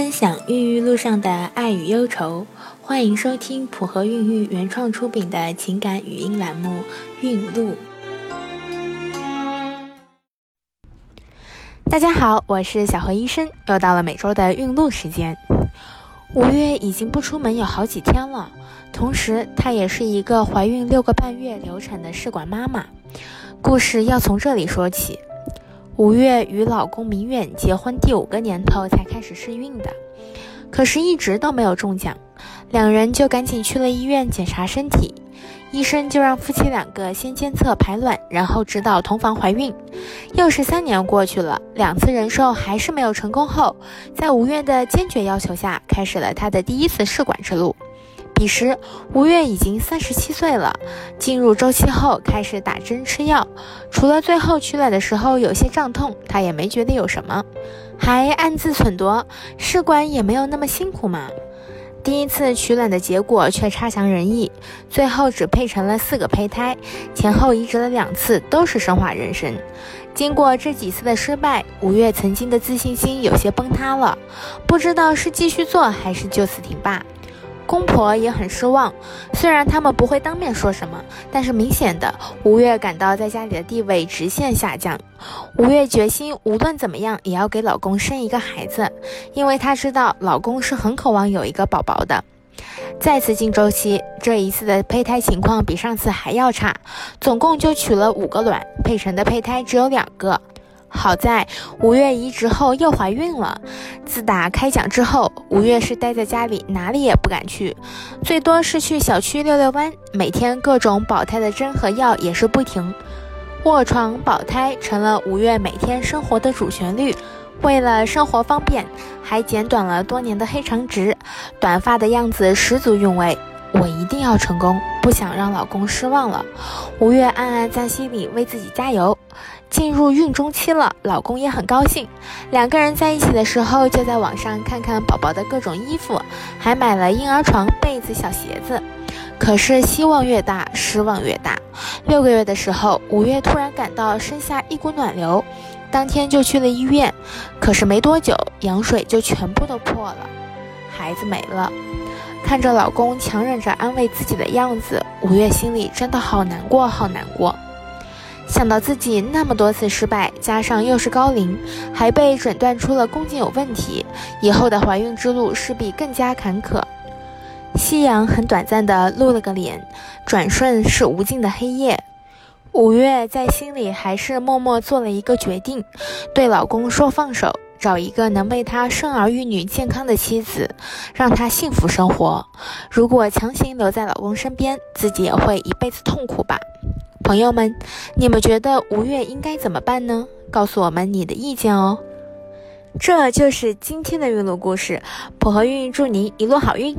分享孕育路上的爱与忧愁，欢迎收听普和孕育原创出品的情感语音栏目《孕路》。大家好，我是小何医生，又到了每周的孕路时间。五月已经不出门有好几天了，同时她也是一个怀孕六个半月流产的试管妈妈。故事要从这里说起。五月与老公明远结婚第五个年头才开始试孕的，可是一直都没有中奖，两人就赶紧去了医院检查身体，医生就让夫妻两个先监测排卵，然后指导同房怀孕。又是三年过去了，两次人授还是没有成功后，在吴越的坚决要求下，开始了他的第一次试管之路。彼时，吴越已经三十七岁了。进入周期后，开始打针吃药。除了最后取卵的时候有些胀痛，他也没觉得有什么，还暗自忖度：试管也没有那么辛苦嘛。第一次取卵的结果却差强人意，最后只配成了四个胚胎，前后移植了两次，都是生化妊娠。经过这几次的失败，吴越曾经的自信心有些崩塌了，不知道是继续做还是就此停罢。公婆也很失望，虽然他们不会当面说什么，但是明显的，吴越感到在家里的地位直线下降。吴越决心无论怎么样也要给老公生一个孩子，因为她知道老公是很渴望有一个宝宝的。再次进周期，这一次的胚胎情况比上次还要差，总共就取了五个卵，配成的胚胎只有两个。好在吴月移植后又怀孕了。自打开奖之后，五月是待在家里，哪里也不敢去，最多是去小区遛遛弯。每天各种保胎的针和药也是不停，卧床保胎成了五月每天生活的主旋律。为了生活方便，还剪短了多年的黑长直，短发的样子十足韵味。我一定要成功，不想让老公失望了。五月暗暗在心里为自己加油。进入孕中期了，老公也很高兴。两个人在一起的时候，就在网上看看宝宝的各种衣服，还买了婴儿床、被子、小鞋子。可是希望越大，失望越大。六个月的时候，五月突然感到身下一股暖流，当天就去了医院。可是没多久，羊水就全部都破了，孩子没了。看着老公强忍着安慰自己的样子，五月心里真的好难过，好难过。想到自己那么多次失败，加上又是高龄，还被诊断出了宫颈有问题，以后的怀孕之路势必更加坎坷。夕阳很短暂的露了个脸，转瞬是无尽的黑夜。五月在心里还是默默做了一个决定，对老公说放手，找一个能为他生儿育女、健康的妻子，让他幸福生活。如果强行留在老公身边，自己也会一辈子痛苦吧。朋友们，你们觉得吴越应该怎么办呢？告诉我们你的意见哦。这就是今天的运路故事，普和运祝您一路好运。